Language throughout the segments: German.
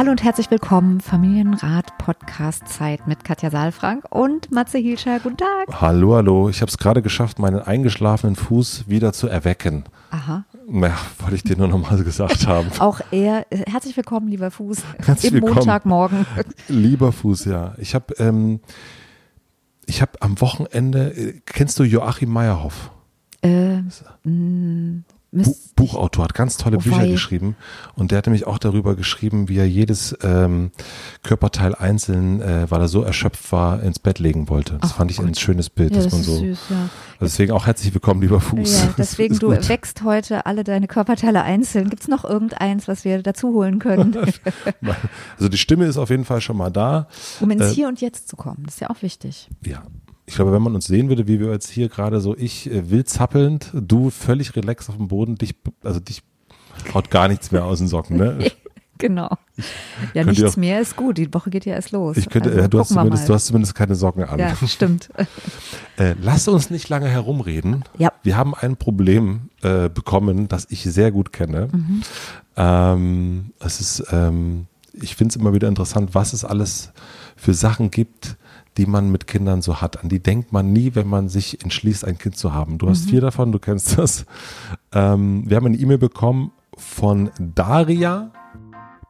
Hallo und herzlich willkommen, Familienrat Podcast Zeit mit Katja Saalfrank und Matze Hilscher. Guten Tag. Hallo, hallo. Ich habe es gerade geschafft, meinen eingeschlafenen Fuß wieder zu erwecken. Aha. Ja, wollte ich dir nur noch mal gesagt haben. Auch er, herzlich willkommen, lieber Fuß. Herzlich Im willkommen. Montagmorgen. Lieber Fuß, ja. Ich habe ähm, ich habe am Wochenende, äh, kennst du Joachim Meyerhoff? Äh, Bu müsst- Buchautor, hat ganz tolle Oh, Bücher wei. geschrieben und der hat nämlich auch darüber geschrieben, wie er jedes ähm, Körperteil einzeln, äh, weil er so erschöpft war, ins Bett legen wollte. Das Ach fand ich ein Gott. schönes Bild, ja, dass das man ist so. süß, ja. Also deswegen auch herzlich willkommen, lieber Fuß. Ja, deswegen, du gut. wächst heute alle deine Körperteile einzeln. Gibt es noch irgendeins, was wir dazu holen können, Also die Stimme ist auf jeden Fall schon mal da. um ins Äh, Hier und Jetzt zu kommen? Das ist ja auch wichtig. Ja. Ich glaube, wenn man uns sehen würde, wie wir jetzt hier gerade so, ich äh, wild zappelnd, du völlig relaxed auf dem Boden, dich, also dich haut gar nichts mehr aus den Socken, ne? Genau. Ja, Könnt nichts auch- mehr ist gut. Die Woche geht ja erst los. Ich könnte, also, äh, du, hast zumindest, mal. du hast zumindest keine Socken an. Ja, stimmt. Äh, lass uns nicht lange herumreden. Ja. Wir haben ein Problem äh, bekommen, das ich sehr gut kenne. Mhm. Ähm, es ist, ähm, ich finde es immer wieder interessant, was es alles für Sachen gibt, die man mit Kindern so hat. An die denkt man nie, wenn man sich entschließt, ein Kind zu haben. Du hast Mhm. vier davon, du kennst das. Ähm, wir haben eine E-Mail bekommen von Daria.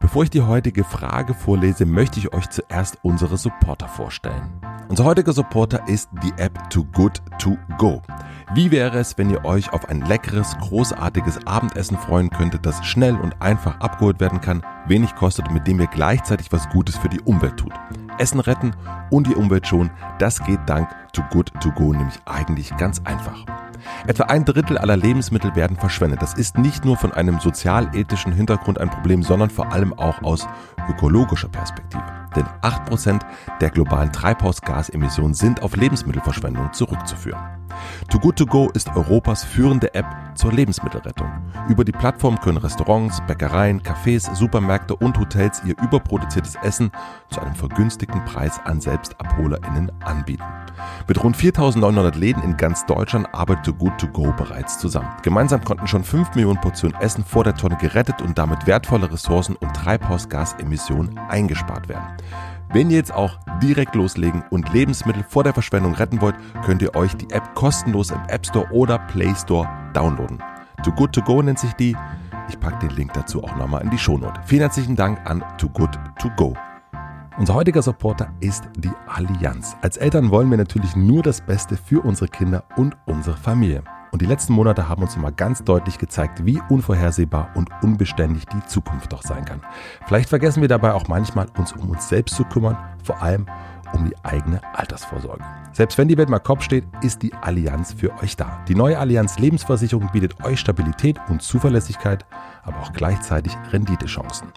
Bevor ich die heutige Frage vorlese, möchte ich euch zuerst unsere Supporter vorstellen. Unser heutiger Supporter ist die App Too Good To Go. Wie wäre es, wenn ihr euch auf ein leckeres, großartiges Abendessen freuen könntet, das schnell und einfach abgeholt werden kann, wenig kostet und mit dem ihr gleichzeitig was Gutes für die Umwelt tut? Essen retten und die Umwelt schonen, das geht dank Too Good To Go nämlich eigentlich ganz einfach. Etwa ein Drittel aller Lebensmittel werden verschwendet. Das ist nicht nur von einem sozial-ethischen Hintergrund ein Problem, sondern vor allem auch aus ökologischer Perspektive. Denn 8% der globalen Treibhausgasemissionen sind auf Lebensmittelverschwendung zurückzuführen. Too Good To Go ist Europas führende App zur Lebensmittelrettung. Über die Plattform können Restaurants, Bäckereien, Cafés, Supermärkte und Hotels ihr überproduziertes Essen zu einem vergünstigten Preis an SelbstabholerInnen anbieten. Mit rund 4.900 Läden in ganz Deutschland arbeitet Too Good To Go bereits zusammen. Gemeinsam konnten schon 5 Millionen Portionen Essen vor der Tonne gerettet und damit wertvolle Ressourcen und Treibhausgasemissionen eingespart werden. Wenn ihr jetzt auch direkt loslegen und Lebensmittel vor der Verschwendung retten wollt, könnt ihr euch die App kostenlos im App Store oder Play Store downloaden. Too Good To Go nennt sich die. Ich packe den Link dazu auch nochmal in die Shownote. Vielen herzlichen Dank an Too Good To Go. Unser heutiger Supporter ist die Allianz. Als Eltern wollen wir natürlich nur das Beste für unsere Kinder und unsere Familie. Und die letzten Monate haben uns immer ganz deutlich gezeigt, wie unvorhersehbar und unbeständig die Zukunft doch sein kann. Vielleicht vergessen wir dabei auch manchmal, uns um uns selbst zu kümmern, vor allem um die eigene Altersvorsorge. Selbst wenn die Welt mal Kopf steht, ist die Allianz für euch da. Die neue Allianz Lebensversicherung bietet euch Stabilität und Zuverlässigkeit, aber auch gleichzeitig Renditechancen.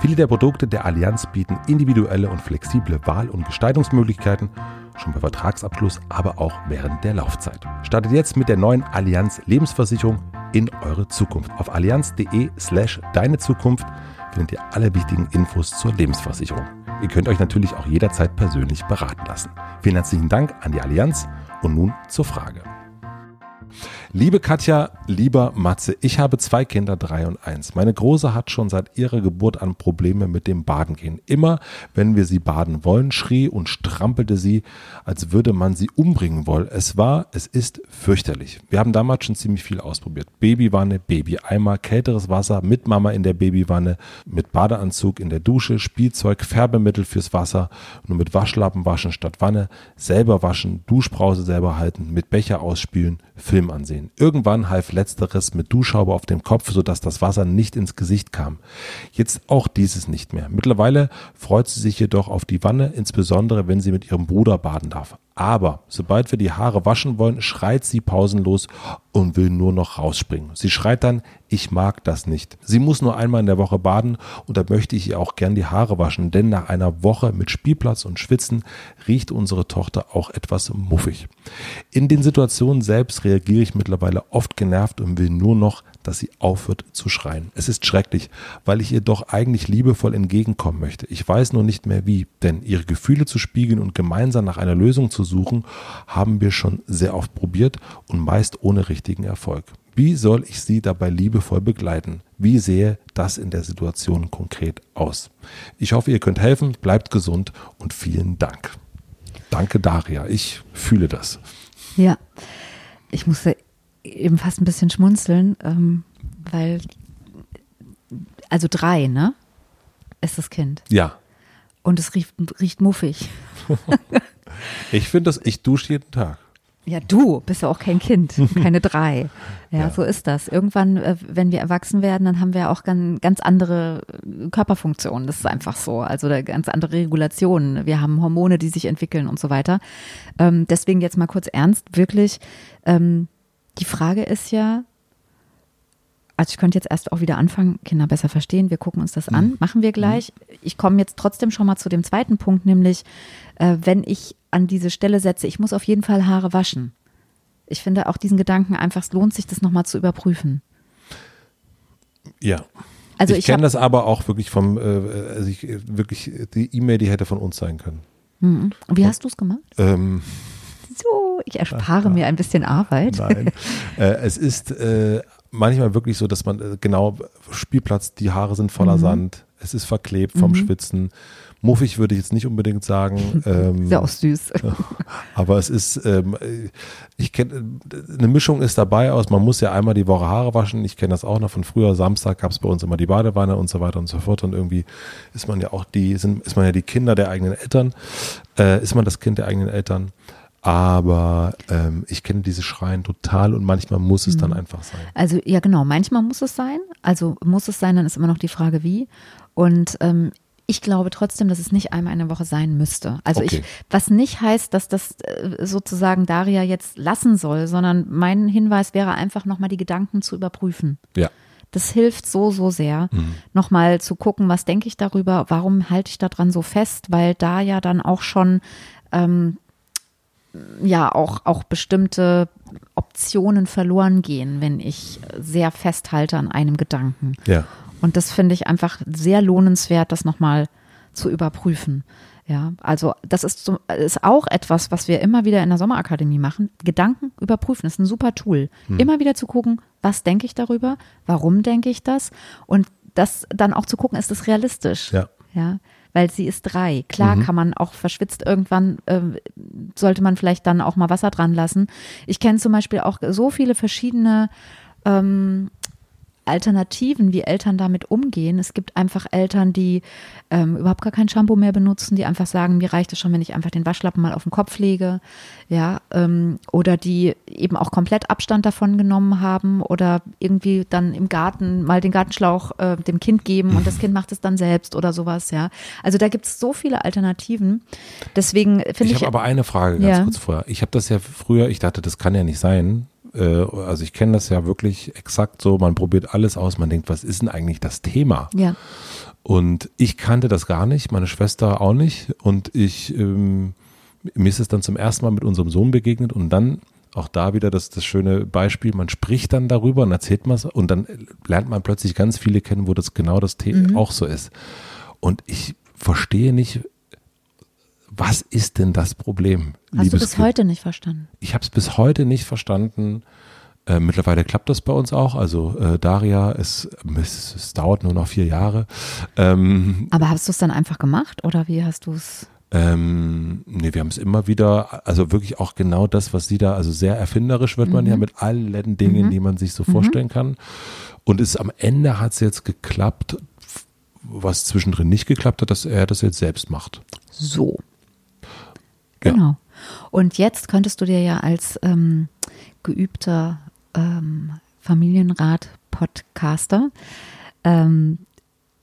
Viele der Produkte der Allianz bieten individuelle und flexible Wahl- und Gestaltungsmöglichkeiten, schon bei Vertragsabschluss, aber auch während der Laufzeit. Startet jetzt mit der neuen Allianz Lebensversicherung in eure Zukunft. Auf allianz.de slash deine Zukunft findet ihr alle wichtigen Infos zur Lebensversicherung. Ihr könnt euch natürlich auch jederzeit persönlich beraten lassen. Vielen herzlichen Dank an die Allianz und nun zur Frage. Liebe Katja, lieber Matze, ich habe zwei Kinder, drei und eins. Meine Große hat schon seit ihrer Geburt an Probleme mit dem Baden gehen. Immer, wenn wir sie baden wollen, schrie und strampelte sie, als würde man sie umbringen wollen. Es war, es ist fürchterlich. Wir haben damals schon ziemlich viel ausprobiert. Babywanne, Babyeimer, kälteres Wasser mit Mama in der Babywanne, mit Badeanzug in der Dusche, Spielzeug, Färbemittel fürs Wasser, nur mit Waschlappen waschen statt Wanne, selber waschen, Duschbrause selber halten, mit Becher ausspülen, Film ansehen. Irgendwann half letzteres mit Duschhaube auf dem Kopf, sodass das Wasser nicht ins Gesicht kam. Jetzt auch dieses nicht mehr. Mittlerweile freut sie sich jedoch auf die Wanne, insbesondere wenn sie mit ihrem Bruder baden darf. Aber sobald wir die Haare waschen wollen, schreit sie pausenlos und will nur noch rausspringen. Sie schreit dann, ich mag das nicht. Sie muss nur einmal in der Woche baden und da möchte ich ihr auch gern die Haare waschen, denn nach einer Woche mit Spielplatz und Schwitzen riecht unsere Tochter auch etwas muffig. In den Situationen selbst reagiere ich mittlerweile oft genervt und will nur noch dass sie aufhört zu schreien. Es ist schrecklich, weil ich ihr doch eigentlich liebevoll entgegenkommen möchte. Ich weiß nur nicht mehr wie, denn ihre Gefühle zu spiegeln und gemeinsam nach einer Lösung zu suchen, haben wir schon sehr oft probiert und meist ohne richtigen Erfolg. Wie soll ich sie dabei liebevoll begleiten? Wie sehe das in der Situation konkret aus? Ich hoffe, ihr könnt helfen, bleibt gesund und vielen Dank. Danke, Daria. Ich fühle das. Ja, ich musste eben fast ein bisschen schmunzeln, ähm, weil, also drei, ne? Ist das Kind. Ja. Und es riecht, riecht muffig. ich finde das, ich dusche jeden Tag. Ja, du bist ja auch kein Kind, keine drei. Ja, ja, so ist das. Irgendwann, äh, wenn wir erwachsen werden, dann haben wir auch ganz, ganz andere Körperfunktionen. Das ist einfach so. Also ganz andere Regulationen. Wir haben Hormone, die sich entwickeln und so weiter. Ähm, deswegen jetzt mal kurz ernst, wirklich. Ähm, die Frage ist ja, also ich könnte jetzt erst auch wieder anfangen, Kinder besser verstehen. Wir gucken uns das an, mhm. machen wir gleich. Mhm. Ich komme jetzt trotzdem schon mal zu dem zweiten Punkt, nämlich äh, wenn ich an diese Stelle setze, ich muss auf jeden Fall Haare waschen. Ich finde auch diesen Gedanken einfach, es lohnt sich, das nochmal zu überprüfen. Ja. Also ich, ich kenne das aber auch wirklich vom, äh, also ich, wirklich, die E-Mail, die hätte von uns sein können. Mhm. Und wie hast du es gemacht? Ähm, ich erspare mir ein bisschen Arbeit. Nein. äh, es ist äh, manchmal wirklich so, dass man äh, genau Spielplatz, die Haare sind voller mhm. Sand, es ist verklebt vom mhm. Schwitzen. Muffig würde ich jetzt nicht unbedingt sagen. Ähm, Sehr auch süß. Aber es ist, ähm, ich kenne, eine Mischung ist dabei aus, man muss ja einmal die Woche Haare waschen. Ich kenne das auch noch von früher. Samstag gab es bei uns immer die Badewanne und so weiter und so fort. Und irgendwie ist man ja auch die, sind, ist man ja die Kinder der eigenen Eltern. Äh, ist man das Kind der eigenen Eltern. Aber ähm, ich kenne diese Schreien total und manchmal muss es mhm. dann einfach sein. Also ja genau, manchmal muss es sein. Also muss es sein, dann ist immer noch die Frage wie. Und ähm, ich glaube trotzdem, dass es nicht einmal eine Woche sein müsste. Also okay. ich, was nicht heißt, dass das äh, sozusagen Daria jetzt lassen soll, sondern mein Hinweis wäre einfach nochmal die Gedanken zu überprüfen. Ja. Das hilft so, so sehr, mhm. nochmal zu gucken, was denke ich darüber, warum halte ich daran so fest, weil da ja dann auch schon ähm, ja auch, auch bestimmte Optionen verloren gehen, wenn ich sehr festhalte an einem Gedanken. Ja. Und das finde ich einfach sehr lohnenswert, das nochmal zu überprüfen. Ja, also das ist, so, ist auch etwas, was wir immer wieder in der Sommerakademie machen. Gedanken überprüfen ist ein super Tool. Hm. Immer wieder zu gucken, was denke ich darüber, warum denke ich das und das dann auch zu gucken, ist es realistisch. Ja. Ja weil sie ist drei. Klar mhm. kann man auch verschwitzt irgendwann, äh, sollte man vielleicht dann auch mal Wasser dran lassen. Ich kenne zum Beispiel auch so viele verschiedene ähm, Alternativen, wie Eltern damit umgehen. Es gibt einfach Eltern, die ähm, überhaupt gar kein Shampoo mehr benutzen, die einfach sagen, mir reicht es schon, wenn ich einfach den Waschlappen mal auf den Kopf lege, ja, ähm, oder die eben auch komplett Abstand davon genommen haben oder irgendwie dann im Garten mal den Gartenschlauch äh, dem Kind geben und das Kind macht es dann selbst oder sowas, ja. Also da gibt es so viele Alternativen. Deswegen finde ich. Ich habe aber eine Frage ganz ja. kurz vorher. Ich habe das ja früher, ich dachte, das kann ja nicht sein äh, also ich kenne das ja wirklich exakt so, man probiert alles aus, man denkt, was ist denn eigentlich das Thema? Ja. Und ich kannte das gar nicht, meine Schwester auch nicht. Und ich, ähm, mir ist es dann zum ersten Mal mit unserem Sohn begegnet und dann auch da wieder das, das schöne Beispiel, man spricht dann darüber und erzählt man es und dann lernt man plötzlich ganz viele kennen, wo das genau das Thema mhm. auch so ist. Und ich verstehe nicht, was ist denn das Problem? Hast du bis kind? heute nicht verstanden? Ich habe es bis heute nicht verstanden, Äh, mittlerweile klappt das bei uns auch. Also äh, Daria, es, es, es dauert nur noch vier Jahre. Ähm, Aber hast du es dann einfach gemacht oder wie hast du es? Ähm, nee, wir haben es immer wieder, also wirklich auch genau das, was sie da, also sehr erfinderisch wird man ja Mhm. mit allen Dingen, Mhm. die man sich so vorstellen kann. Und es am Ende hat es jetzt geklappt, was zwischendrin nicht geklappt hat, dass er das jetzt selbst macht. So. Ja. Genau. Und jetzt könntest du dir ja als ähm, geübter ähm, Familienrat-Podcaster ähm,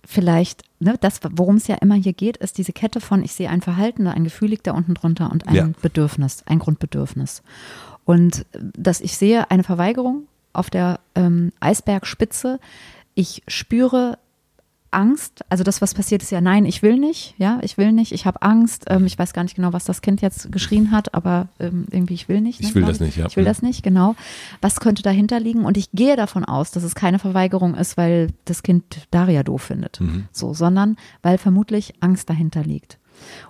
vielleicht, ne, das, worum es ja immer hier geht, ist diese Kette von, ich sehe ein Verhalten, ein Gefühl liegt da unten drunter und ein Ja. Bedürfnis, ein Grundbedürfnis. Und äh, dass ich sehe eine Verweigerung auf der ähm, Eisbergspitze, ich spüre Angst, also das, was passiert, ist ja, nein, ich will nicht, ja, ich will nicht, ich habe Angst, ähm, ich weiß gar nicht genau, was das Kind jetzt geschrien hat, aber ähm, irgendwie, ich will nicht. Ich ne, will glaub das nicht, ja. Ich will das nicht, genau. Was könnte dahinter liegen? Und ich gehe davon aus, dass es keine Verweigerung ist, weil das Kind Daria doof findet, Mhm. so, sondern weil vermutlich Angst dahinter liegt.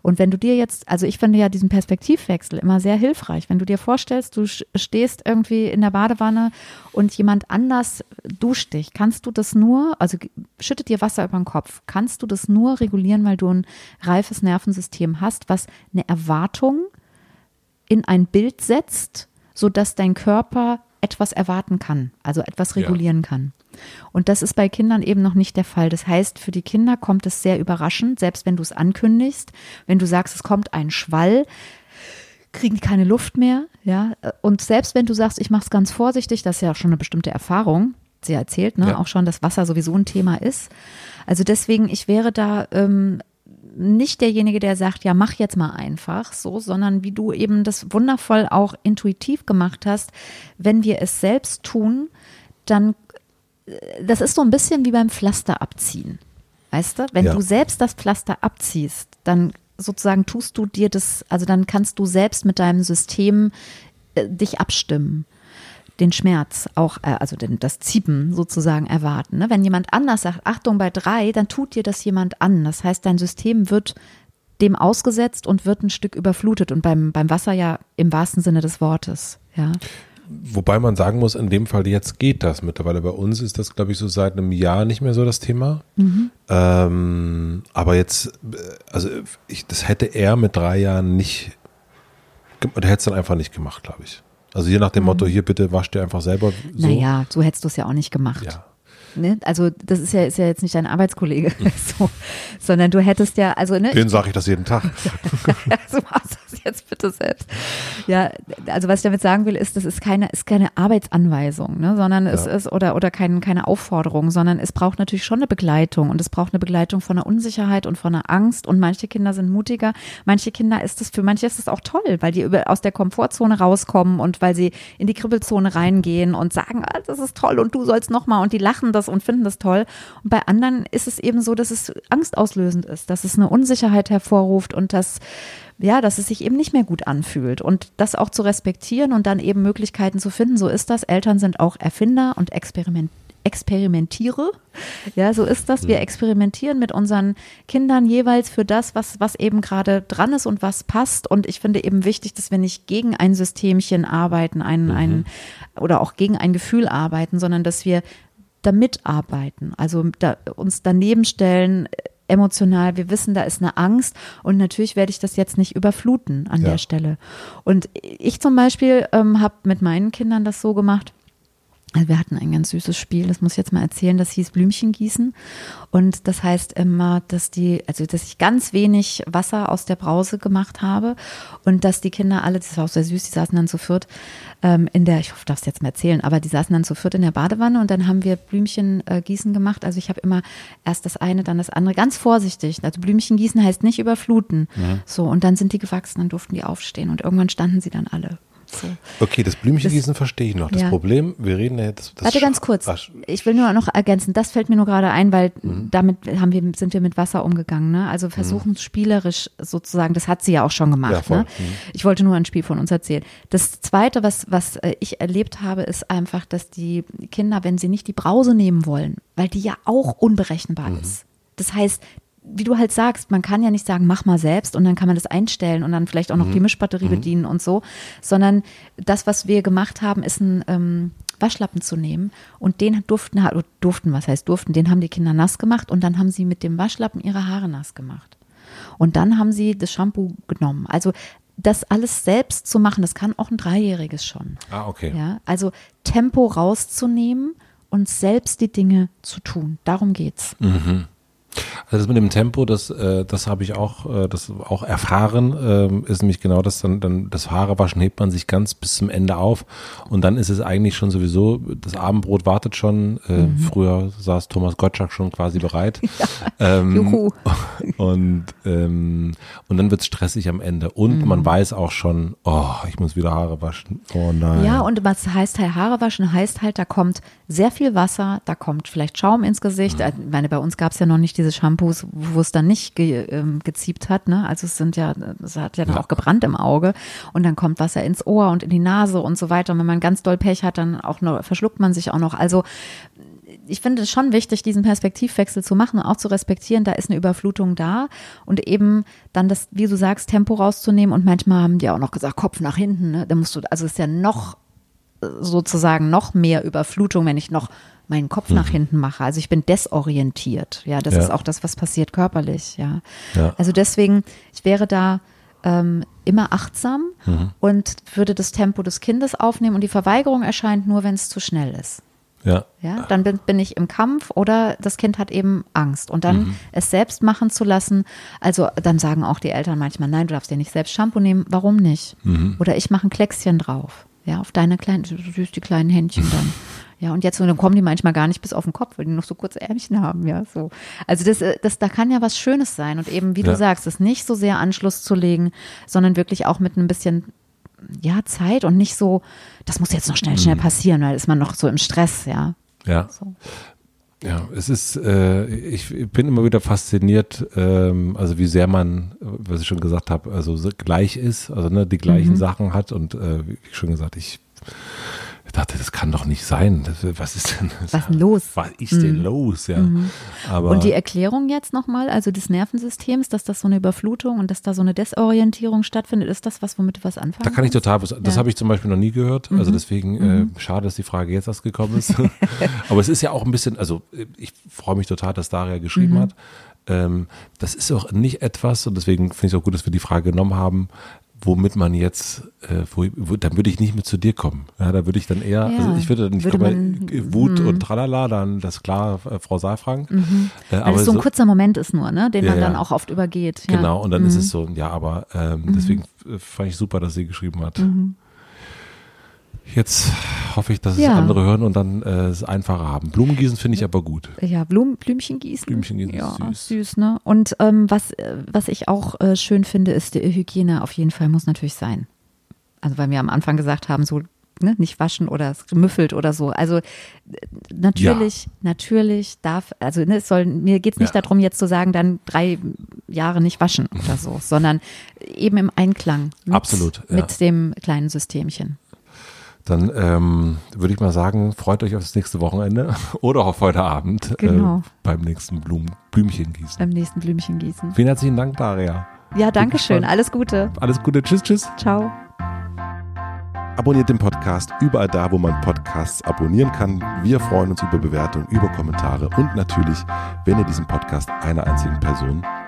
Und wenn du dir jetzt, also ich finde ja diesen Perspektivwechsel immer sehr hilfreich, wenn du dir vorstellst, du stehst irgendwie in der Badewanne und jemand anders duscht dich, kannst du das nur, also schüttet dir Wasser über den Kopf, kannst du das nur regulieren, weil du ein reifes Nervensystem hast, was eine Erwartung in ein Bild setzt, sodass dein Körper etwas erwarten kann, also etwas Ja. regulieren kann. Und das ist bei Kindern eben noch nicht der Fall. Das heißt, für die Kinder kommt es sehr überraschend, selbst wenn du es ankündigst, wenn du sagst, es kommt ein Schwall, kriegen die keine Luft mehr, ja. Und selbst wenn du sagst, ich mache es ganz vorsichtig, das ist ja auch schon eine bestimmte Erfahrung. Sie erzählt, ne, Ja. auch schon, dass Wasser sowieso ein Thema ist. Also deswegen, ich wäre da ähm, nicht derjenige, der sagt, ja, mach jetzt mal einfach so, sondern wie du eben das wundervoll auch intuitiv gemacht hast, wenn wir es selbst tun, dann, das ist so ein bisschen wie beim Pflaster abziehen. Weißt du, wenn Ja. du selbst das Pflaster abziehst, dann sozusagen tust du dir das, also dann kannst du selbst mit deinem System äh, dich abstimmen den Schmerz auch, äh, also den, das Ziepen sozusagen erwarten. Ne? Wenn jemand anders sagt, Achtung bei drei, dann tut dir das jemand an. Das heißt, dein System wird dem ausgesetzt und wird ein Stück überflutet und beim, beim Wasser ja im wahrsten Sinne des Wortes. Ja. Wobei man sagen muss, in dem Fall jetzt geht das. Mittlerweile bei uns ist das, glaube ich, so seit einem Jahr nicht mehr so das Thema. Ähm, aber jetzt, äh, also ich, das hätte er mit drei Jahren nicht, oder hätte es dann einfach nicht gemacht, glaube ich. Also je nach dem Motto, hier bitte wasch dir einfach selber so. Naja, so hättest du es ja auch nicht gemacht. Ja. Ne? Also das ist ja, ist ja jetzt nicht dein Arbeitskollege, so, sondern du hättest ja, also ne, Den sage ich das jeden Tag. so machst das jetzt bitte selbst. Ja, also was ich damit sagen will, ist, das ist keine, ist keine Arbeitsanweisung, ne, sondern es Ja. ist oder oder kein, keine Aufforderung, sondern es braucht natürlich schon eine Begleitung und es braucht eine Begleitung von einer Unsicherheit und von einer Angst und manche Kinder sind mutiger, manche Kinder ist es für manche ist es auch toll, weil die über, aus der Komfortzone rauskommen und weil sie in die Kribbelzone reingehen und sagen, ah, das ist toll und du sollst noch mal und die lachen das und finden das toll und bei anderen ist es eben so, dass es angstauslösend ist, dass es eine Unsicherheit hervorruft und dass ja, dass es sich eben nicht mehr gut anfühlt und das auch zu respektieren und dann eben Möglichkeiten zu finden. So ist das. Eltern sind auch Erfinder und Experiment experimentiere. Ja, so ist das. Wir experimentieren mit unseren Kindern jeweils für das, was, was eben gerade dran ist und was passt. Und ich finde eben wichtig, dass wir nicht gegen ein Systemchen arbeiten, ein, ein, oder auch gegen ein Gefühl arbeiten, sondern dass wir damit arbeiten. Also da, uns daneben stellen, emotional. Wir wissen, da ist eine Angst und natürlich werde ich das jetzt nicht überfluten an Ja. der Stelle. Und ich zum Beispiel ähm, habe mit meinen Kindern das so gemacht. Also wir hatten ein ganz süßes Spiel, das muss ich jetzt mal erzählen, das hieß Blümchen gießen. Und das heißt immer, dass die, also dass ich ganz wenig Wasser aus der Brause gemacht habe und dass die Kinder alle, das war auch sehr süß, die saßen dann zu viert ähm, in der, ich hoffe, darf es jetzt mal erzählen, aber die saßen dann zu viert in der Badewanne und dann haben wir Blümchen äh, gießen gemacht. Also ich habe immer erst das eine, dann das andere, ganz vorsichtig. Also Blümchen gießen heißt nicht überfluten. So, und dann sind die gewachsen, dann durften die aufstehen und irgendwann standen sie dann alle. So. Okay, das Blümchengießen verstehe ich noch. Das Ja. Problem, wir reden ja jetzt. Warte ganz kurz. Sch- Ich will nur noch ergänzen, das fällt mir nur gerade ein, weil Mhm. damit haben wir, sind wir mit Wasser umgegangen. Ne? Also versuchen spielerisch sozusagen, das hat sie ja auch schon Ja, gemacht. voll. ne? Mhm. Ich wollte nur ein Spiel von uns erzählen. Das Zweite, was, was äh, ich erlebt habe, ist einfach, dass die Kinder, wenn sie nicht die Brause nehmen wollen, weil die ja auch unberechenbar Mhm. ist. Das heißt, wie du halt sagst, man kann ja nicht sagen, mach mal selbst und dann kann man das einstellen und dann vielleicht auch noch die Mischbatterie bedienen und so, sondern das, was wir gemacht haben, ist ein, ähm, Waschlappen zu nehmen und den durften, durften, was heißt durften, den haben die Kinder nass gemacht und dann haben sie mit dem Waschlappen ihre Haare nass gemacht. Und dann haben sie das Shampoo genommen. Also das alles selbst zu machen, das kann auch ein Dreijähriges schon. Ah, okay. Ja, also Tempo rauszunehmen und selbst die Dinge zu tun. Darum geht's. Mhm. Also das mit dem Tempo, das, äh, das habe ich auch, äh, das auch erfahren, ähm, ist nämlich genau das, dann, dann das Haarewaschen hebt man sich ganz bis zum Ende auf und dann ist es eigentlich schon sowieso, das Abendbrot wartet schon, äh, mhm. früher saß Thomas Gottschalk schon quasi bereit. Ja. Ähm, Juhu. Und, ähm, und dann wird's stressig am Ende und mhm. man weiß auch schon, oh, ich muss wieder Haare waschen, oh nein. Ja und was heißt halt Haare waschen, heißt halt, da kommt sehr viel Wasser, da kommt vielleicht Schaum ins Gesicht, mhm. ich meine, bei uns gab's ja noch nicht diese Shampoos, wo es dann nicht ge, ähm, geziebt hat. Ne? Also es sind ja, es hat ja dann ja. auch gebrannt im Auge und dann kommt Wasser ins Ohr und in die Nase und so weiter. Und wenn man ganz doll Pech hat, dann auch noch, verschluckt man sich auch noch. Also ich finde es schon wichtig, diesen Perspektivwechsel zu machen und auch zu respektieren, da ist eine Überflutung da und eben dann das, wie du sagst, Tempo rauszunehmen und manchmal haben die auch noch gesagt, Kopf nach hinten, ne? da musst du, also ist ja noch sozusagen noch mehr Überflutung, wenn ich noch meinen Kopf mhm. nach hinten mache. Also ich bin desorientiert. Ja, das ja. ist auch das, was passiert körperlich. Ja. ja. Also deswegen, ich wäre da ähm, immer achtsam mhm. und würde das Tempo des Kindes aufnehmen und die Verweigerung erscheint nur, wenn es zu schnell ist. Ja. Ja, dann bin, bin, ich im Kampf oder das Kind hat eben Angst. Und dann mhm. es selbst machen zu lassen, also dann sagen auch die Eltern manchmal, nein, du darfst dir nicht selbst Shampoo nehmen, warum nicht? Mhm. Oder ich mache ein Kleckschen drauf. Ja, auf deine kleinen, süß die kleinen Händchen dann. Ja, und jetzt und dann kommen die manchmal gar nicht bis auf den Kopf, weil die noch so kurze Ärmchen haben, ja, so. Also das, äh, das, da kann ja was Schönes sein und eben, wie ja. du sagst, es nicht so sehr Anschluss zu legen, sondern wirklich auch mit ein bisschen, ja, Zeit und nicht so, das muss jetzt noch schnell, schnell mhm. passieren, weil ist man noch so im Stress, ja. Ja. So. Ja, es ist, äh, ich bin immer wieder fasziniert, ähm, also wie sehr man, was ich schon gesagt habe, also gleich ist, also ne, die gleichen mhm. Sachen hat und äh, wie schon gesagt, ich ich dachte, das kann doch nicht sein. Das, was ist denn Was ist denn los? Was ist denn mhm. los? Ja. Mhm. Aber und die Erklärung jetzt nochmal, also des Nervensystems, dass das so eine Überflutung und dass da so eine Desorientierung stattfindet, ist das was, womit du was anfangen Da kann ich total was, das ja. habe ich zum Beispiel noch nie gehört. Also mhm. deswegen äh, mhm. schade, dass die Frage jetzt erst gekommen ist. Aber es ist ja auch ein bisschen, also ich freue mich total, dass Daria geschrieben mhm. hat. Ähm, das ist auch nicht etwas, und deswegen finde ich es auch gut, dass wir die Frage genommen haben, womit man jetzt, äh, wo, wo, dann würde ich nicht mehr zu dir kommen. Ja, da würde ich dann eher, ja, also ich würde dann nicht kommen, Wut mh. und Tralala, dann das klar, äh, Frau Saalfrank. Mhm. Äh, aber es so ein so, kurzer Moment ist nur, ne, den ja, man dann auch oft übergeht. Genau, und dann mhm. ist es so, ja, aber ähm, mhm. deswegen äh, fand ich super, dass sie geschrieben hat. Mhm. Jetzt hoffe ich, dass es andere hören und dann äh, es einfacher haben. Blumengießen finde ich aber gut. Ja, Blum, Blümchen gießen. Blümchen gießen ja, süß. süß, ne? Und ähm, was, äh, was ich auch äh, schön finde, ist, die Hygiene auf jeden Fall muss natürlich sein. Also weil wir am Anfang gesagt haben, so ne, nicht waschen oder es müffelt oder so. Also äh, natürlich, ja. natürlich darf, also ne, es soll, mir geht es nicht ja. darum, jetzt zu sagen, dann drei Jahre nicht waschen oder so, sondern eben im Einklang mit, Absolut, mit dem kleinen Systemchen. Dann ähm, würde ich mal sagen, freut euch auf das nächste Wochenende oder auf heute Abend äh, genau. äh, beim nächsten Blum Blümchengießen. Beim nächsten Blümchengießen. Vielen herzlichen Dank, Daria. Ja, danke schön. Alles Gute. Alles Gute. Tschüss, tschüss. Ciao. Abonniert den Podcast überall da, wo man Podcasts abonnieren kann. Wir freuen uns über Bewertungen, über Kommentare und natürlich, wenn ihr diesen Podcast einer einzigen Person